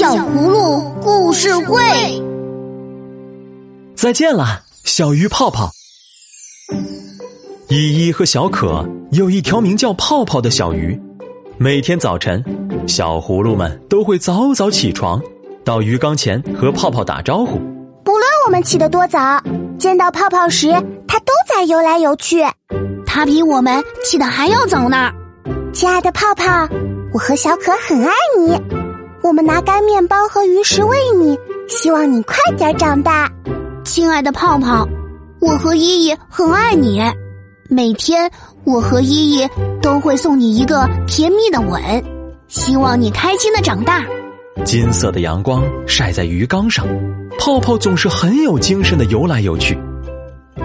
小葫芦故事会。再见了，小鱼泡泡。依依和小可有一条名叫泡泡的小鱼。每天早晨，小葫芦们都会早早起床，到鱼缸前和泡泡打招呼。不论我们起得多早，见到泡泡时，它都在游来游去。它比我们起得还要早呢。亲爱的泡泡，我和小可很爱你。我们拿干面包和鱼食喂你，希望你快点长大。亲爱的泡泡，我和依依很爱你。每天，我和依依都会送你一个甜蜜的吻，希望你开心的长大。金色的阳光晒在鱼缸上，泡泡总是很有精神的游来游去。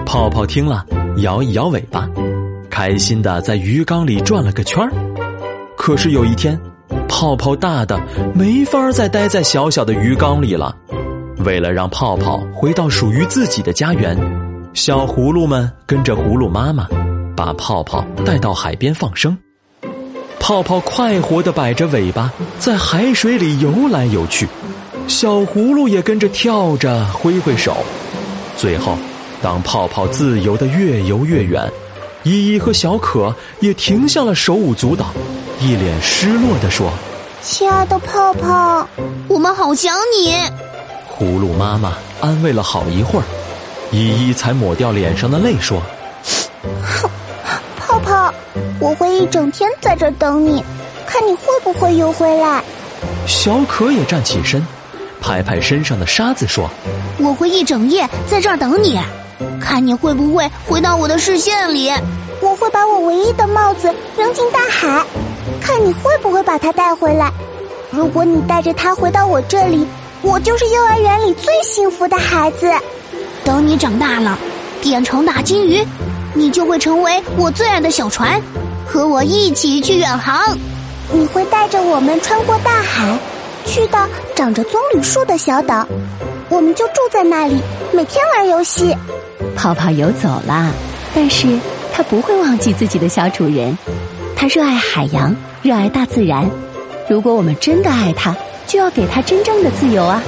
泡泡听了，摇一摇尾巴，开心的在鱼缸里转了个圈儿。可是有一天，泡泡大的没法再待在小小的鱼缸里了。为了让泡泡回到属于自己的家园。小葫芦们跟着葫芦妈妈，把泡泡带到海边放生。泡泡快活地摆着尾巴，在海水里游来游去。小葫芦也跟着跳着，挥挥手。最后，当泡泡自由地越游越远，依依和小可也停下了手舞足蹈，一脸失落地说：“亲爱的泡泡，我们好想你。”葫芦妈妈安慰了好一会儿。依依才抹掉脸上的泪，说：“哼，泡泡，我会一整天在这等你，看你会不会游回来。”小可也站起身，拍拍身上的沙子，说：“我会一整夜在这儿等你，看你会不会回到我的视线里。我会把我唯一的帽子扔进大海，看你会不会把它带回来。如果你带着它回到我这里，我就是幼儿园里最幸福的孩子。”等你长大了，变成大金鱼，你就会成为我最爱的小船，和我一起去远航。你会带着我们穿过大海，去到长着棕榈树的小岛，我们就住在那里，每天玩游戏。泡泡游走了，但是他不会忘记自己的小主人。他热爱海洋，热爱大自然。如果我们真的爱他，就要给他真正的自由啊！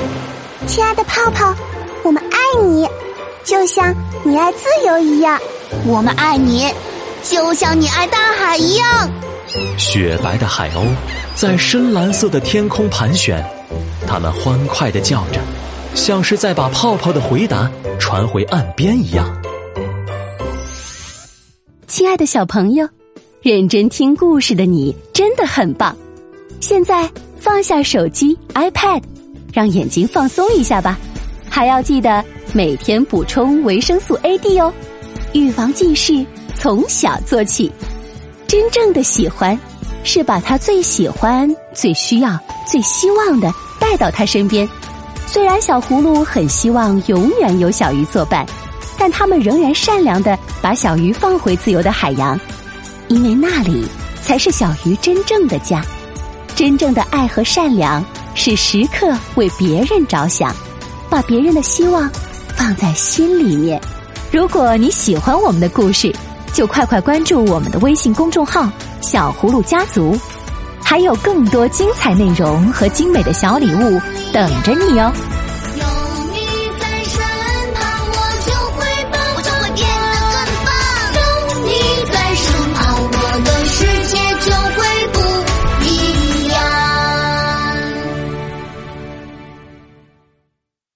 亲爱的泡泡，我们爱你。就像你爱自由一样，我们爱你，就像你爱大海一样。雪白的海鸥在深蓝色的天空盘旋，它们欢快的叫着，像是在把泡泡的回答传回岸边一样。亲爱的小朋友，认真听故事的你真的很棒。现在放下手机、iPad，让眼睛放松一下吧，还要记得。每天补充维生素 A、D 哦，预防近视从小做起。真正的喜欢，是把他最喜欢、最需要、最希望的带到他身边。虽然小葫芦很希望永远有小鱼作伴，但他们仍然善良的把小鱼放回自由的海洋，因为那里才是小鱼真正的家。真正的爱和善良是时刻为别人着想，把别人的希望。放在心里面。如果你喜欢我们的故事，就快快关注我们的微信公众号“小葫芦家族”，还有更多精彩内容和精美的小礼物等着你哦。